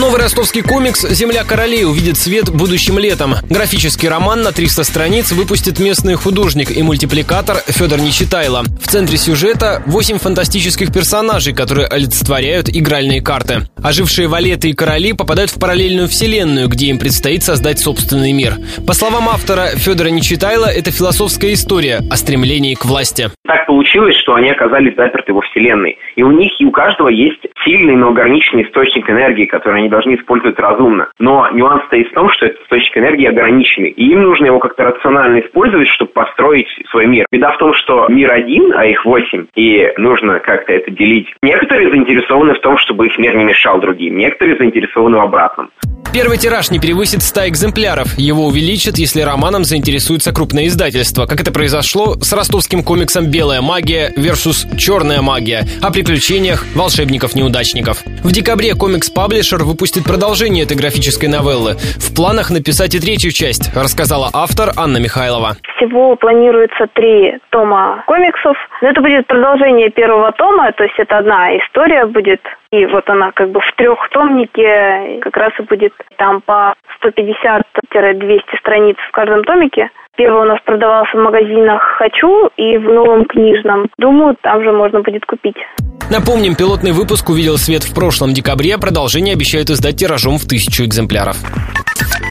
Новый ростовский комикс «Земля королей» увидит свет будущим летом. Графический роман на 300 страниц выпустит местный художник и мультипликатор Федор Нечитайло. В центре сюжета 8 фантастических персонажей, которые олицетворяют игральные карты. Ожившие валеты и короли попадают в параллельную вселенную, где им предстоит создать собственный мир. По словам автора Федора Нечитайла, это философская история о стремлении к власти. Так получилось, что они оказались заперты во вселенной. И у них и у каждого есть сильный, но ограниченный источник энергии, который они должны использовать разумно. Но нюанс стоит в том, что этот источник энергии ограниченный, и им нужно его как-то рационально использовать, чтобы построить свой мир. Беда в том, что мир один, а их восемь, и нужно как-то это делить. Некоторые заинтересованы в том, чтобы их мир не мешал другим, некоторые заинтересованы в обратном. Первый тираж не превысит 100 экземпляров. Его увеличат, если романом заинтересуется крупное издательство, как это произошло с ростовским комиксом «Белая магия» versus «Черная магия» о приключениях волшебников-неудачников. В декабре комикс-паблишер выпустит продолжение этой графической новеллы. В планах написать и третью часть, рассказала автор Анна Михайлова. Всего планируется три тома комиксов. Но это будет продолжение первого тома, то есть это одна история будет и вот она как бы в трехтомнике как раз и будет там по 150-200 страниц в каждом томике. Первый у нас продавался в магазинах «Хочу» и в новом книжном. Думаю, там же можно будет купить. Напомним, пилотный выпуск увидел свет в прошлом декабре, продолжение обещают издать тиражом в тысячу экземпляров.